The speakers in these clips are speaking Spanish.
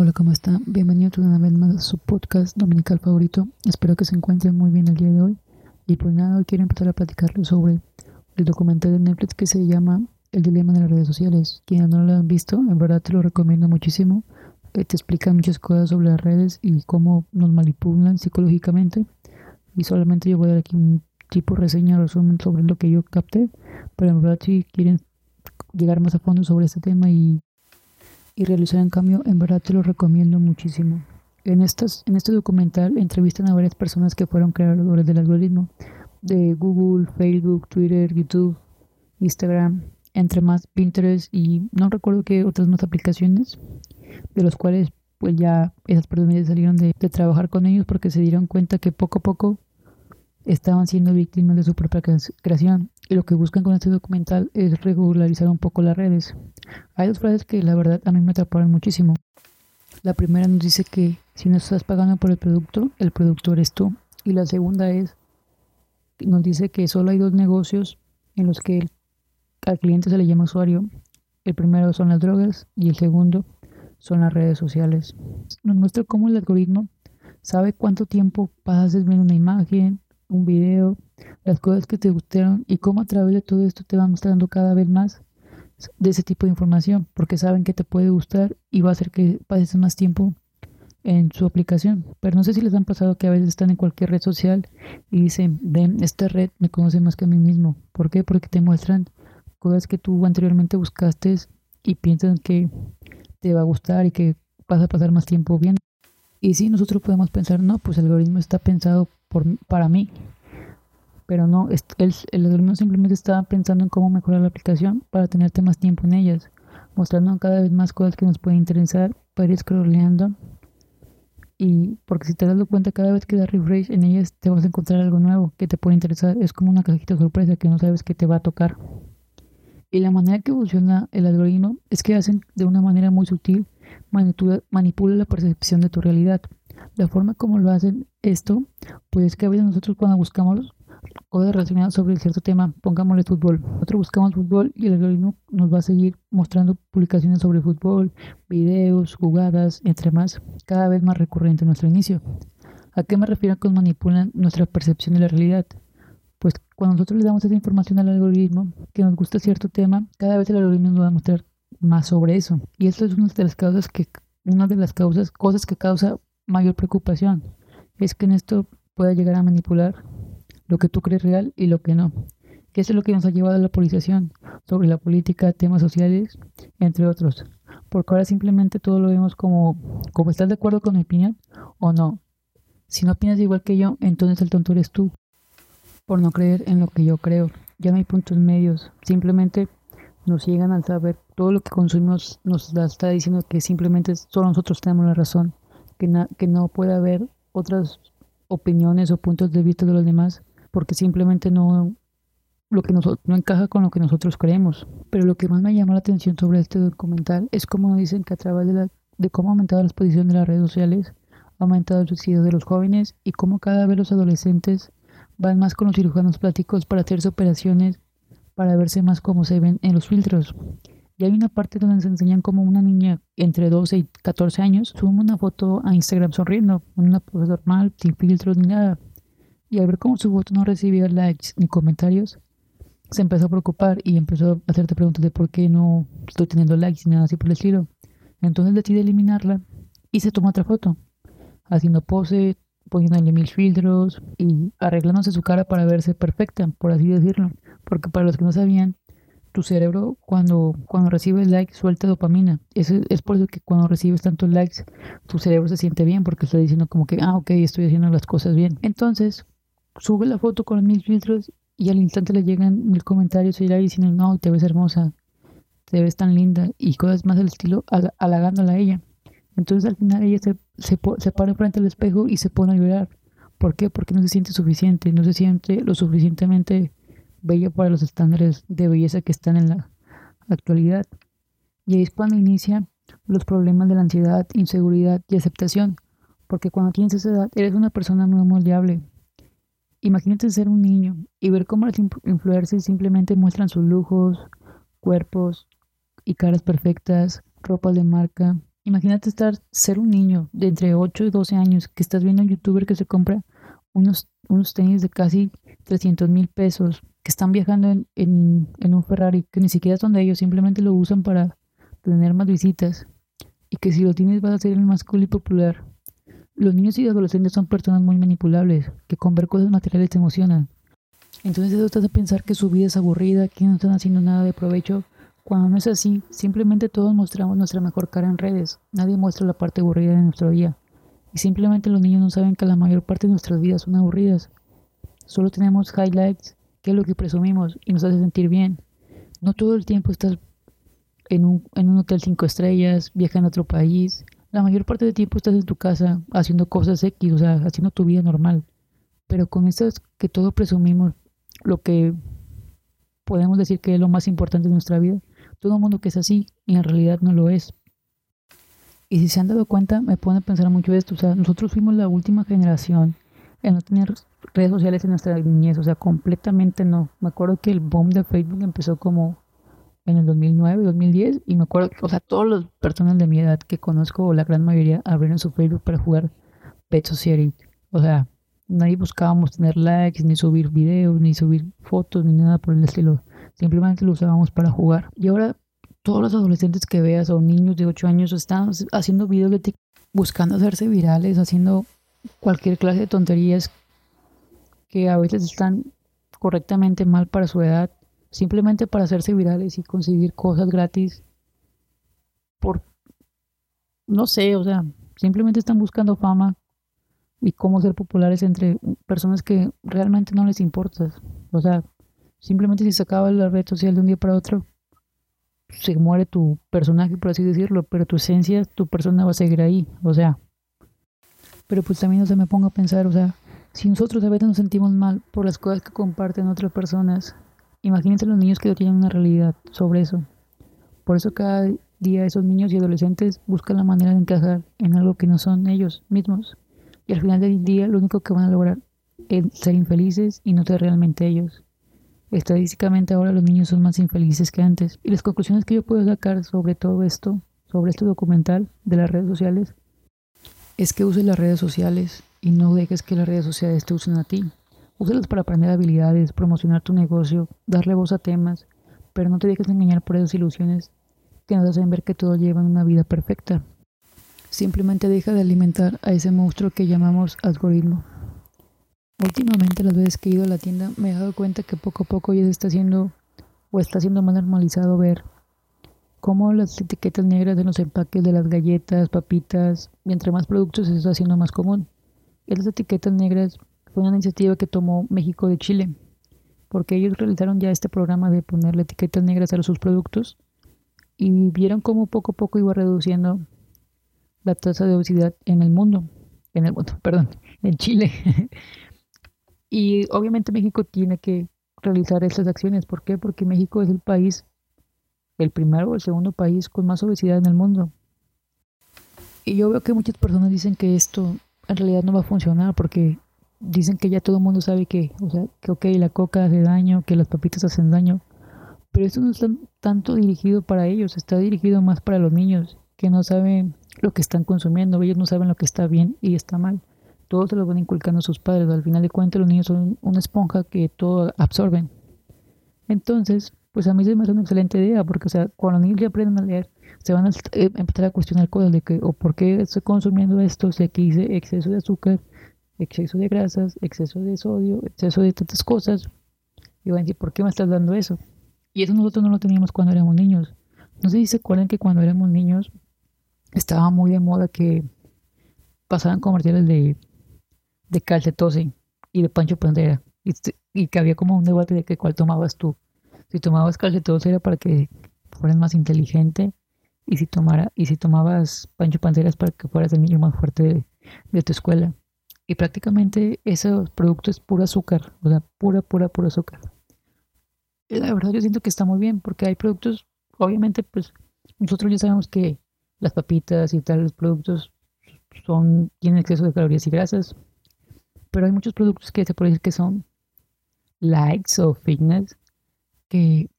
Hola, ¿cómo están? Bienvenidos una vez más a su podcast dominical favorito. Espero que se encuentren muy bien el día de hoy. Y pues nada, hoy quiero empezar a platicarles sobre el documental de Netflix que se llama El dilema de las redes sociales. Quienes no lo han visto, en verdad te lo recomiendo muchísimo. Eh, te explica muchas cosas sobre las redes y cómo nos manipulan psicológicamente. Y solamente yo voy a dar aquí un tipo reseña, resumen sobre lo que yo capté. Pero en verdad si quieren llegar más a fondo sobre este tema y y realizar en cambio, en verdad te lo recomiendo muchísimo. En, estas, en este documental entrevistan a varias personas que fueron creadores del algoritmo de Google, Facebook, Twitter, YouTube, Instagram, entre más Pinterest y no recuerdo qué otras más aplicaciones, de los cuales pues ya esas personas salieron de, de trabajar con ellos porque se dieron cuenta que poco a poco estaban siendo víctimas de su propia creación y lo que buscan con este documental es regularizar un poco las redes. Hay dos frases que la verdad a mí me atraparon muchísimo. La primera nos dice que si no estás pagando por el producto, el producto eres tú. Y la segunda es, nos dice que solo hay dos negocios en los que al cliente se le llama usuario. El primero son las drogas y el segundo son las redes sociales. Nos muestra cómo el algoritmo sabe cuánto tiempo pasas viendo una imagen, un video, las cosas que te gustaron y cómo a través de todo esto te van mostrando cada vez más de ese tipo de información, porque saben que te puede gustar y va a hacer que pases más tiempo en su aplicación. Pero no sé si les han pasado que a veces están en cualquier red social y dicen, de esta red me conoce más que a mí mismo. ¿Por qué? Porque te muestran cosas que tú anteriormente buscaste y piensan que te va a gustar y que vas a pasar más tiempo viendo. Y si nosotros podemos pensar, no, pues el algoritmo está pensado por, para mí. Pero no, el, el algoritmo simplemente está pensando en cómo mejorar la aplicación para tenerte más tiempo en ellas, mostrando cada vez más cosas que nos pueden interesar para ir scrolleando. Y porque si te das cuenta, cada vez que das refresh en ellas te vas a encontrar algo nuevo que te puede interesar. Es como una cajita sorpresa que no sabes que te va a tocar. Y la manera que funciona el algoritmo es que hacen de una manera muy sutil, manipula, manipula la percepción de tu realidad. La forma como lo hacen esto, pues que a veces nosotros cuando buscamos cosas relacionadas sobre cierto tema, pongámosle fútbol. Nosotros buscamos fútbol y el algoritmo nos va a seguir mostrando publicaciones sobre fútbol, videos, jugadas, entre más, cada vez más recurrente en nuestro inicio. ¿A qué me refiero con manipulan nuestra percepción de la realidad? Pues cuando nosotros le damos esa información al algoritmo que nos gusta cierto tema, cada vez el algoritmo nos va a mostrar más sobre eso. Y esto es una de las causas que una de las causas, cosas que causa mayor preocupación, es que en esto pueda llegar a manipular lo que tú crees real y lo que no. Que es lo que nos ha llevado a la polarización sobre la política, temas sociales, entre otros. Porque ahora simplemente todo lo vemos como, como estás de acuerdo con mi opinión o no. Si no opinas igual que yo, entonces el tonto eres tú. Por no creer en lo que yo creo. Ya no hay puntos medios. Simplemente nos llegan al saber todo lo que consumimos nos está diciendo que simplemente solo nosotros tenemos la razón. Que, que no puede haber otras opiniones o puntos de vista de los demás porque simplemente no lo que no encaja con lo que nosotros creemos. Pero lo que más me llama la atención sobre este documental es cómo dicen que a través de, la, de cómo ha aumentado la exposición de las redes sociales, ha aumentado el suicidio de los jóvenes y cómo cada vez los adolescentes van más con los cirujanos plásticos para hacerse operaciones para verse más como se ven en los filtros. Y hay una parte donde se enseñan como una niña entre 12 y 14 años sube una foto a Instagram sonriendo, una foto normal, sin filtros ni nada y al ver cómo su foto no recibía likes ni comentarios, se empezó a preocupar y empezó a hacerte preguntas de por qué no estoy teniendo likes ni nada así por el estilo. Entonces decide eliminarla y se toma otra foto, haciendo pose, poniéndole mil filtros y arreglándose su cara para verse perfecta, por así decirlo. Porque para los que no sabían, tu cerebro cuando, cuando recibes likes suelta dopamina. Es, es por eso que cuando recibes tantos likes, tu cerebro se siente bien porque está diciendo como que, ah, ok, estoy haciendo las cosas bien. Entonces, sube la foto con mil filtros y al instante le llegan mil comentarios y la diciendo, no, te ves hermosa, te ves tan linda y cosas más del estilo halagándola a ella. Entonces al final ella se, se, se para frente al espejo y se pone a llorar. ¿Por qué? Porque no se siente suficiente, no se siente lo suficientemente bella para los estándares de belleza que están en la actualidad. Y ahí es cuando inicia los problemas de la ansiedad, inseguridad y aceptación. Porque cuando tienes esa edad, eres una persona muy moldeable, Imagínate ser un niño y ver cómo las influencers simplemente muestran sus lujos, cuerpos y caras perfectas, ropa de marca, Imagínate estar, ser un niño de entre 8 y 12 años que estás viendo a un youtuber que se compra unos, unos tenis de casi 300 mil pesos, que están viajando en, un Ferrari, que ni siquiera son de ellos, simplemente lo usan para tener más visitas, y que si lo tienes vas a ser el más cool y popular. Los niños y adolescentes son personas muy manipulables, que con ver cosas materiales se emocionan. Entonces eso te hace pensar que su vida es aburrida, que no están haciendo nada de provecho, cuando no es así, simplemente todos mostramos nuestra mejor cara en redes, nadie muestra la parte aburrida de nuestro día. Y simplemente los niños no saben que la mayor parte de nuestras vidas son aburridas. Solo tenemos highlights, es lo que presumimos y nos hace sentir bien. No todo el tiempo estás en un, en un hotel cinco estrellas, viajando a otro país. La mayor parte del tiempo estás en tu casa haciendo cosas X, o sea, haciendo tu vida normal. Pero con estas que todo presumimos, lo que podemos decir que es lo más importante de nuestra vida, todo el mundo que es así y en realidad no lo es. Y si se han dado cuenta, me pone a pensar mucho esto. O sea, nosotros fuimos la última generación en no tener redes sociales en nuestra niñez. O sea, completamente no. Me acuerdo que el boom de Facebook empezó como en el 2009, 2010. Y me acuerdo, o sea, todas las personas de mi edad que conozco, o la gran mayoría, abrieron su Facebook para jugar Pet Society. O sea, nadie buscábamos tener likes, ni subir videos, ni subir fotos, ni nada por el estilo. Simplemente lo usábamos para jugar. Y ahora todos los adolescentes que veas o niños de 8 años están haciendo videos de TikTok buscando hacerse virales, haciendo cualquier clase de tonterías que a veces están correctamente mal para su edad, simplemente para hacerse virales y conseguir cosas gratis por no sé, o sea, simplemente están buscando fama y cómo ser populares entre personas que realmente no les importa. O sea, simplemente si se acaba la red social de un día para otro, se muere tu personaje, por así decirlo, pero tu esencia, tu persona va a seguir ahí, o sea. Pero pues también no se me ponga a pensar, o sea, si nosotros a veces nos sentimos mal por las cosas que comparten otras personas, imagínense los niños que no tienen una realidad sobre eso. Por eso cada día esos niños y adolescentes buscan la manera de encajar en algo que no son ellos mismos. Y al final del día lo único que van a lograr es ser infelices y no ser realmente ellos. Estadísticamente ahora los niños son más infelices que antes. Y las conclusiones que yo puedo sacar sobre todo esto, sobre este documental de las redes sociales, es que uses las redes sociales y no dejes que las redes sociales te usen a ti. Úsalas para aprender habilidades, promocionar tu negocio, darle voz a temas, pero no te dejes engañar por esas ilusiones que nos hacen ver que todos llevan una vida perfecta. Simplemente deja de alimentar a ese monstruo que llamamos algoritmo. Últimamente las veces que he ido a la tienda me he dado cuenta que poco a poco ya se está haciendo o está siendo más normalizado ver cómo las etiquetas negras de los empaques de las galletas, papitas y entre más productos se está haciendo más común. Esas etiquetas negras fue una iniciativa que tomó México de Chile, porque ellos realizaron ya este programa de ponerle etiquetas negras a sus productos y vieron cómo poco a poco iba reduciendo la tasa de obesidad en el mundo, en el mundo, perdón, en Chile. Y obviamente México tiene que realizar esas acciones. ¿Por qué? Porque México es el país, el primero o el segundo país con más obesidad en el mundo. Y yo veo que muchas personas dicen que esto en realidad no va a funcionar porque dicen que ya todo el mundo sabe que, o sea, que ok, la coca hace daño, que las papitas hacen daño, pero esto no está tanto dirigido para ellos, está dirigido más para los niños que no saben lo que están consumiendo, ellos no saben lo que está bien y está mal todos se lo van inculcando a sus padres. Al final de cuentas, los niños son una esponja que todo absorben. Entonces, pues a mí se me hace una excelente idea, porque, o sea, cuando los niños ya aprenden a leer, se van a eh, empezar a cuestionar cosas de que, o por qué estoy consumiendo esto, si aquí dice exceso de azúcar, exceso de grasas, exceso de sodio, exceso de tantas cosas. Y van a decir, ¿por qué me estás dando eso? Y eso nosotros no lo teníamos cuando éramos niños. No sé si se acuerdan que cuando éramos niños estaba muy de moda que pasaban comerciales de de Calcetose y de Pancho Pantera. Y, que había como un debate de que cuál tomabas tú. Si tomabas Calcetose era para que fueras más inteligente y si, tomara, y si tomabas Pancho Pantera es para que fueras el niño más fuerte de, tu escuela. Y prácticamente esos productos es puro azúcar, o sea, pura, pura, pura azúcar. Y la verdad yo siento que está muy bien porque hay productos, obviamente pues nosotros ya sabemos que las papitas y tal, los productos son, tienen exceso de calorías y grasas, pero hay muchos productos que se puede decir que son likes o fitness que,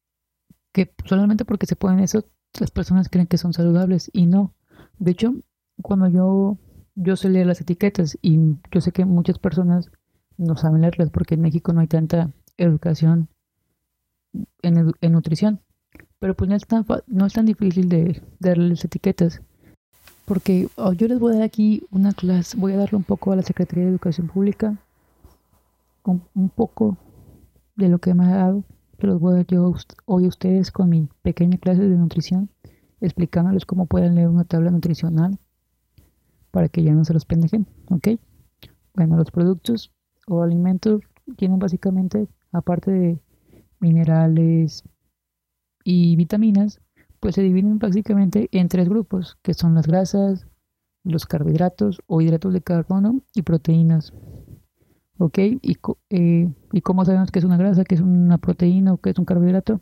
solamente porque se ponen eso las personas creen que son saludables y no. De hecho, cuando yo, yo sé leer las etiquetas y yo sé que muchas personas no saben leerlas porque en México no hay tanta educación en, en nutrición. Pero pues no es tan, no es tan difícil de darle las etiquetas. Porque oh, yo les voy a dar aquí una clase, voy a darle un poco a la Secretaría de Educación Pública, un poco de lo que me ha dado, que los voy a dar yo hoy a ustedes con mi pequeña clase de nutrición, explicándoles cómo pueden leer una tabla nutricional para que ya no se los pendejen, ¿ok? Bueno, los productos o alimentos tienen básicamente, aparte de minerales y vitaminas, pues se dividen básicamente en tres grupos, que son las grasas, los carbohidratos o hidratos de carbono y proteínas. ¿Ok? ¿Y, eh, ¿Y cómo sabemos que es una grasa, que es una proteína o que es un carbohidrato?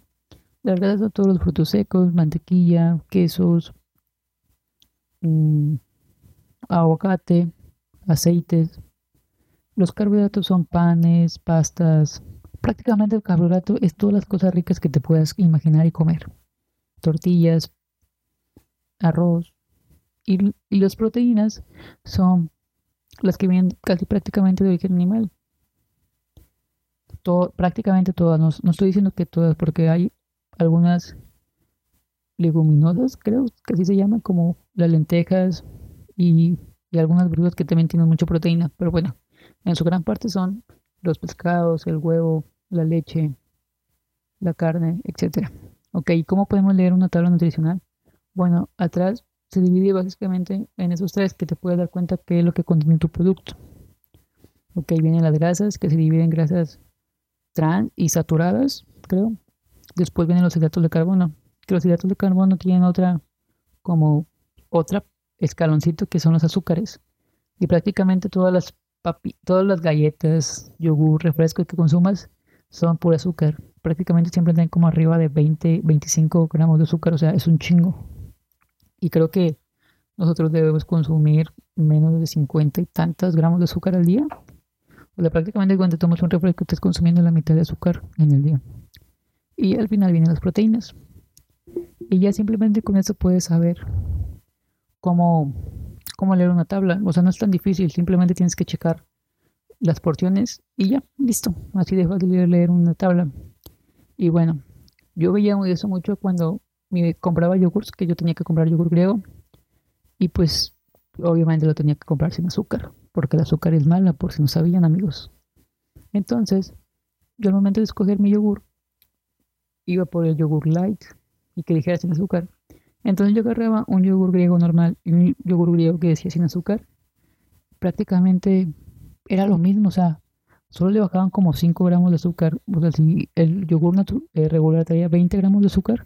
Las grasas son todos los frutos secos, mantequilla, quesos, mmm, aguacate, aceites. Los carbohidratos son panes, pastas. Prácticamente el carbohidrato es todas las cosas ricas que te puedas imaginar y comer. Tortillas, arroz. Y, y las proteínas son las que vienen casi prácticamente de origen animal. Todo, prácticamente todas, no, no, estoy diciendo que todas, porque hay algunas leguminosas, creo que así se llaman, como las lentejas y, y algunas verduras que también tienen mucha proteína, pero bueno, en su gran parte son los pescados, el huevo, la leche, la carne, etc. Ok, ¿cómo podemos leer una tabla nutricional? Bueno, atrás se divide básicamente en esos tres que te puedes dar cuenta qué es lo que contiene tu producto. Ok, vienen las grasas que se dividen en grasas trans y saturadas, creo. Después vienen los hidratos de carbono. Que los hidratos de carbono tienen otra, como otra escaloncito que son los azúcares. Y prácticamente todas las papi todas las galletas, yogur, refrescos que consumas son puro azúcar. Prácticamente siempre tienen como arriba de 20, 25 gramos de azúcar, o sea, es un chingo. Y creo que nosotros debemos consumir menos de 50 y tantos gramos de azúcar al día. O sea, prácticamente cuando tomas un refresco estás consumiendo la mitad de azúcar en el día. Y al final vienen las proteínas. Y ya simplemente con eso puedes saber cómo, cómo leer una tabla. O sea, no es tan difícil, simplemente tienes que checar las porciones y ya, listo. Así de leer una tabla. Y bueno, yo veía eso mucho cuando me compraba yogurts, que yo tenía que comprar yogur griego. Y pues obviamente lo tenía que comprar sin azúcar, porque el azúcar es mala, por si no sabían amigos. Entonces, yo al momento de escoger mi yogur, iba por el yogur light y que dijera sin azúcar. Entonces yo agarraba un yogur griego normal y un yogur griego que decía sin azúcar. Prácticamente era lo mismo, o sea, solo le bajaban como 5 gramos de azúcar. O sea, si el yogur eh, regular traía 20 gramos de azúcar,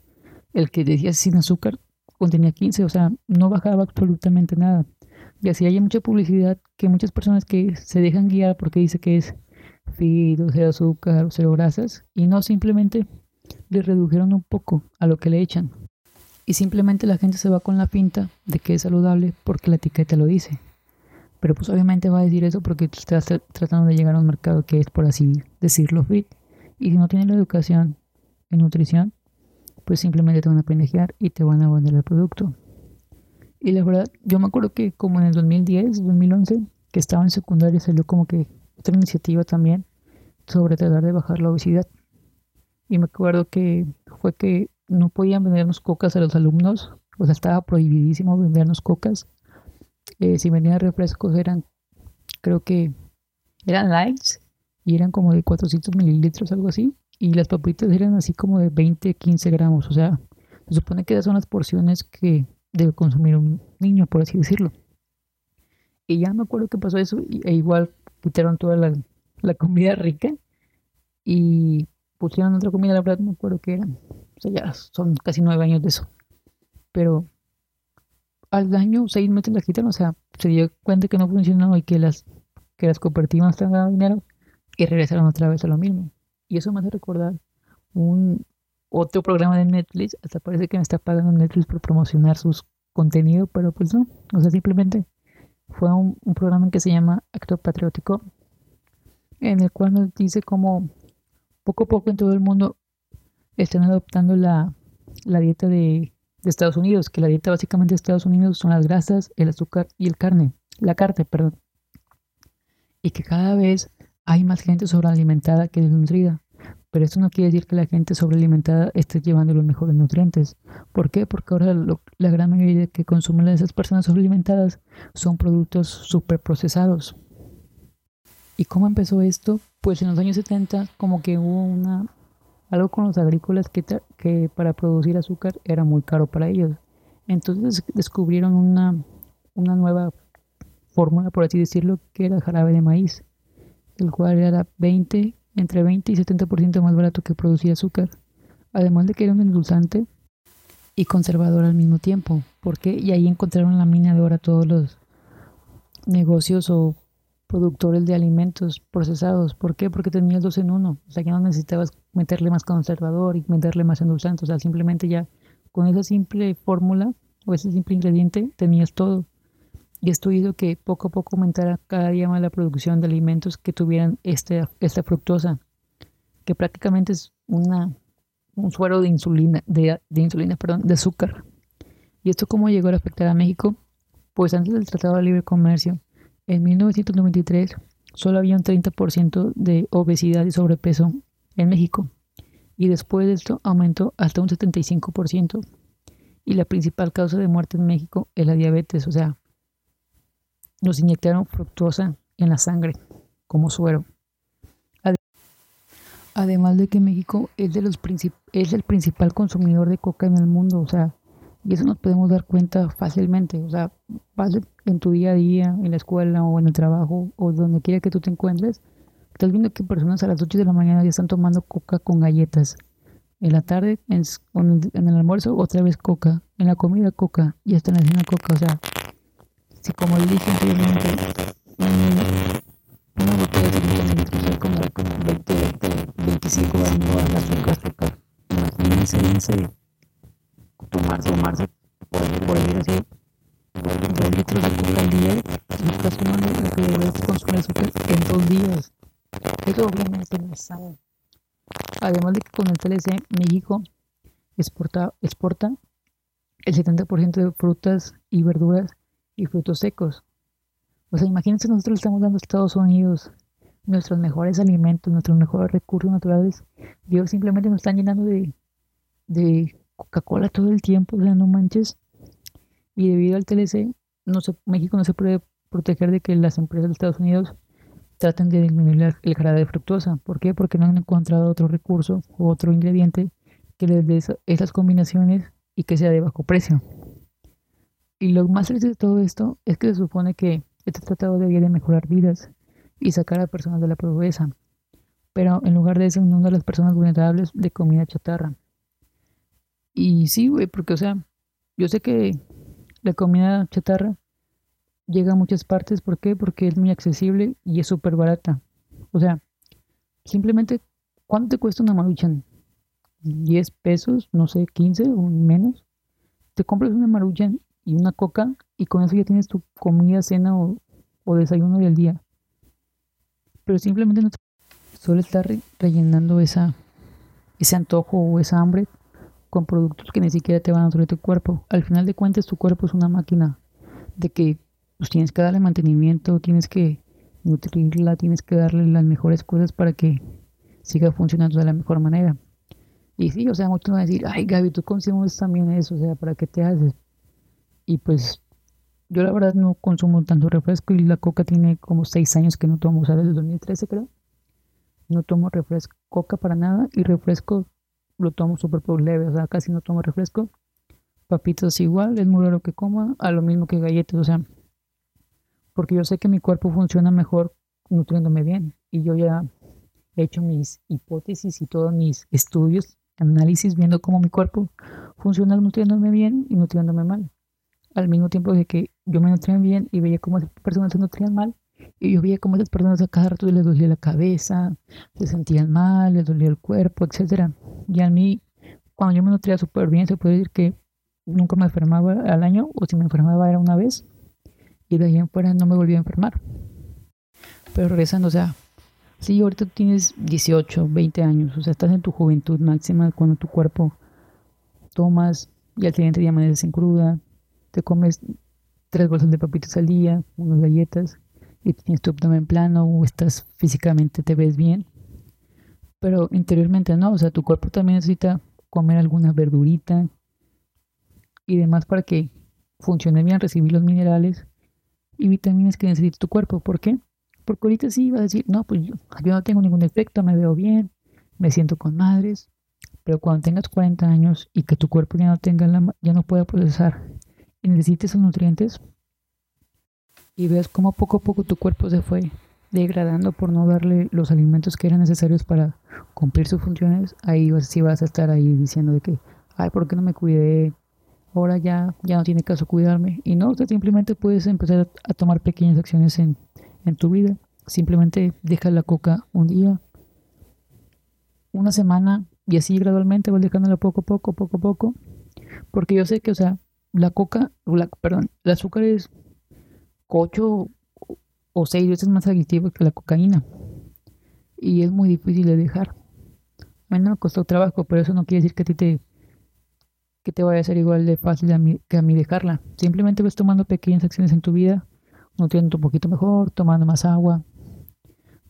el que decía sin azúcar contenía 15, o sea, no bajaba absolutamente nada. Y así hay mucha publicidad que muchas personas que se dejan guiar porque dice que es fit, o cero azúcar, cero grasas, y no simplemente le redujeron un poco a lo que le echan. Y simplemente la gente se va con la pinta de que es saludable porque la etiqueta lo dice. Pero pues obviamente va a decir eso porque estás tratando de llegar a un mercado que es, por así decirlo, fit. Y si no tienes la educación en nutrición, pues simplemente te van a pendejear y te van a vender el producto. Y la verdad, yo me acuerdo que como en el 2010, 2011, que estaba en secundaria, salió como que otra iniciativa también sobre tratar de bajar la obesidad. Y me acuerdo que fue que no podían vendernos cocas a los alumnos, o sea, estaba prohibidísimo vendernos cocas. Eh, si vendían refrescos eran, creo que eran lights y eran como de 400 mililitros, algo así y las papitas eran así como de 20, 15 gramos. O sea, se supone que esas son las porciones que debe consumir un niño, por así decirlo. Y ya me acuerdo que pasó eso, e igual quitaron toda la, comida rica y pusieron otra comida, la verdad no me acuerdo qué eran. O sea, ya son casi nueve años de eso. Pero al año, seis meses la quitaron, o sea, se dio cuenta que no funcionó y que las, que las estaban dando dinero y regresaron otra vez a lo mismo. Y eso me hace recordar un otro programa de Netflix. Hasta parece que me está pagando Netflix por promocionar sus contenidos, pero pues no. O sea, simplemente fue un, programa que se llama Acto Patriótico, en el cual nos dice cómo poco a poco en todo el mundo están adoptando la, dieta de de Estados Unidos, que la dieta básicamente de Estados Unidos son las grasas, el azúcar y el carne, la carne, perdón. Y que cada vez hay más gente sobrealimentada que desnutrida. Pero esto no quiere decir que la gente sobrealimentada esté llevando los mejores nutrientes. ¿Por qué? Porque ahora la gran mayoría que consumen esas personas sobrealimentadas son productos superprocesados. ¿Y cómo empezó esto? Pues en los años 70 como que hubo una algo con los agrícolas que, que para producir azúcar era muy caro para ellos. Entonces descubrieron una, una nueva fórmula, por así decirlo, que era jarabe de maíz, el cual era 20, entre 20 y 70% más barato que producir azúcar. Además de que era un endulzante y conservador al mismo tiempo. porque Y ahí encontraron la mina de oro todos los negocios o productores de alimentos procesados. ¿Por qué? Porque tenía dos en uno. O sea, que no necesitabas meterle más conservador y meterle más endulzante. O sea, simplemente ya con esa simple fórmula o ese simple ingrediente tenías todo. Y esto hizo que poco a poco aumentara cada día más la producción de alimentos que tuvieran este, esta fructosa, que prácticamente es una, un suero de insulina, de, de insulina, perdón, de azúcar. ¿Y esto cómo llegó a afectar a México? Pues antes del Tratado de Libre Comercio, en 1993 solo había un 30% de obesidad y sobrepeso en México y después de esto aumentó hasta un 75%. Y la principal causa de muerte en México es la diabetes, o sea, nos inyectaron fructosa en la sangre como suero. Además de que México es, el principal consumidor de coca en el mundo, o sea, y eso nos podemos dar cuenta fácilmente. O sea, en tu día a día, en la escuela o en el trabajo o donde quiera que tú te encuentres, estás viendo que personas a las 8 de la mañana ya están tomando coca con galletas. En la tarde, en, el almuerzo, otra vez coca. En la comida, coca. Y están haciendo coca. O sea, si como dije anteriormente, una botella de como, como 20, 25 años de azúcar. Imagínense tomarse, poder, litros de coca al día, y lo que debes consumir azúcar en dos días. Eso obviamente no es sano. Además de que con el TLC, México exporta, exporta el 70% de frutas y verduras y frutos secos. O sea, imagínense, nosotros estamos dando a Estados Unidos nuestros mejores alimentos, nuestros mejores recursos naturales. Dios simplemente nos están llenando de, de Coca-Cola todo el tiempo, o sea, no manches. Y debido al TLC, no se, México no se puede proteger de que las empresas de Estados Unidos traten de disminuir el jarabe de fructosa. ¿Por qué? Porque no han encontrado otro recurso o otro ingrediente que les dé esas combinaciones y que sea de bajo precio. Y lo más triste de todo esto es que se supone que este tratado debía de mejorar vidas y sacar a personas de la pobreza. Pero en lugar de eso, inunda a las personas vulnerables de comida chatarra. Y sí, güey, porque, o sea, yo sé que la comida chatarra llega a muchas partes. ¿Por qué? Porque es muy accesible y es súper barata. O sea, simplemente, ¿cuánto te cuesta una maruchan? ¿10 pesos? No sé, 15 o menos. Te compras una maruchan y una coca y con eso ya tienes tu comida, cena o, desayuno del día. Pero simplemente no te... solo estar rellenando esa, ese antojo o esa hambre con productos que ni siquiera te van a nutrir tu cuerpo. Al final de cuentas, tu cuerpo es una máquina de que pues, tienes que darle mantenimiento, tienes que nutrirla, tienes que darle las mejores cosas para que siga funcionando de la mejor manera. Y sí, o sea, muchos van a decir, ay Gaby, tú consumes también eso, o sea, ¿para qué te haces? Y pues yo la verdad no consumo tanto refresco y la coca tiene como seis años que no tomo, o sea, desde el 2013 creo. No tomo refresco, coca para nada y refresco lo tomo súper leve, o sea, casi no tomo refresco. Papitas igual, es muy raro que coma, a lo mismo que galletas, o sea, porque yo sé que mi cuerpo funciona mejor nutriéndome bien y yo ya he hecho mis hipótesis y todos mis estudios, análisis, viendo cómo mi cuerpo funciona nutriéndome bien y nutriéndome mal. Al mismo tiempo de que yo me nutría bien y veía cómo esas personas se nutrían mal, y yo veía cómo esas personas a cada rato les dolía la cabeza, se sentían mal, les dolía el cuerpo, etcétera. Y a mí, cuando yo me nutría súper bien, se puede decir que nunca me enfermaba al año, o si me enfermaba era una vez, y de ahí en fuera no me volví a enfermar. Pero regresando, o sea, si ahorita tienes 18, 20 años, o sea, estás en tu juventud máxima cuando tu cuerpo tomas y al siguiente día amaneces en cruda, te comes tres bolsas de papitas al día, unas galletas, y tienes tu abdomen plano o estás físicamente, te ves bien, pero interiormente no, o sea, tu cuerpo también necesita comer alguna verdurita y demás para que funcione bien, recibir los minerales y vitaminas que necesita tu cuerpo. ¿Por qué? Porque ahorita sí vas a decir, no, pues yo, no tengo ningún defecto, me veo bien, me siento con madres, pero cuando tengas 40 años y que tu cuerpo ya no tenga la, ya no pueda procesar y necesites esos nutrientes y ves cómo poco a poco tu cuerpo se fue degradando por no darle los alimentos que eran necesarios para cumplir sus funciones, ahí sí vas a estar ahí diciendo de que, ay, ¿por qué no me cuidé? Ahora ya, ya no tiene caso cuidarme. Y no, usted simplemente puedes empezar a tomar pequeñas acciones en, en tu vida. Simplemente deja la coca un día, una semana, y así gradualmente vas dejándola poco a poco, poco a poco. Porque yo sé que, o sea, la coca, la, perdón, el azúcar es ocho o seis veces más adictivo que la cocaína. Y es muy difícil de dejar. A mí no me costó trabajo, pero eso no quiere decir que a ti te, que te vaya a ser igual de fácil a mí, que a mí dejarla. Simplemente vas tomando pequeñas acciones en tu vida, nutriendo un poquito mejor, tomando más agua.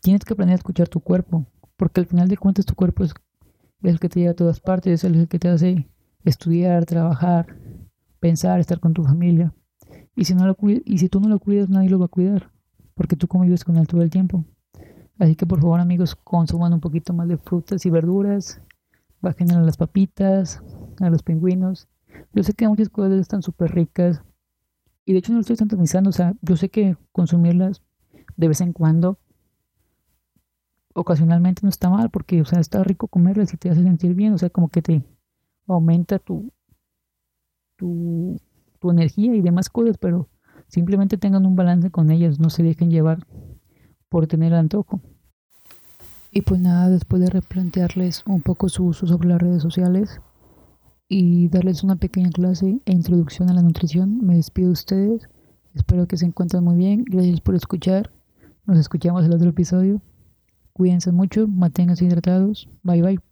Tienes que aprender a escuchar tu cuerpo, porque al final de cuentas tu cuerpo es el que te lleva a todas partes, es el que te hace estudiar, trabajar, pensar, estar con tu familia. Y si, no lo y si tú no lo cuidas, nadie lo va a cuidar, porque tú convives con él todo el tiempo. Así que por favor amigos, consuman un poquito más de frutas y verduras, bajen a las papitas, a los pingüinos. Yo sé que muchas cosas están súper ricas y de hecho no lo estoy satanizando, o sea, yo sé que consumirlas de vez en cuando, ocasionalmente no está mal, porque, o sea, está rico comerlas y te hace sentir bien, o sea, como que te aumenta tu, tu, energía y demás cosas, pero simplemente tengan un balance con ellas, no se dejen llevar por tener antojo. Y pues nada, después de replantearles un poco su uso sobre las redes sociales y darles una pequeña clase e introducción a la nutrición, me despido de ustedes. Espero que se encuentren muy bien. Gracias por escuchar. Nos escuchamos en el otro episodio. Cuídense mucho, manténganse hidratados. Bye bye.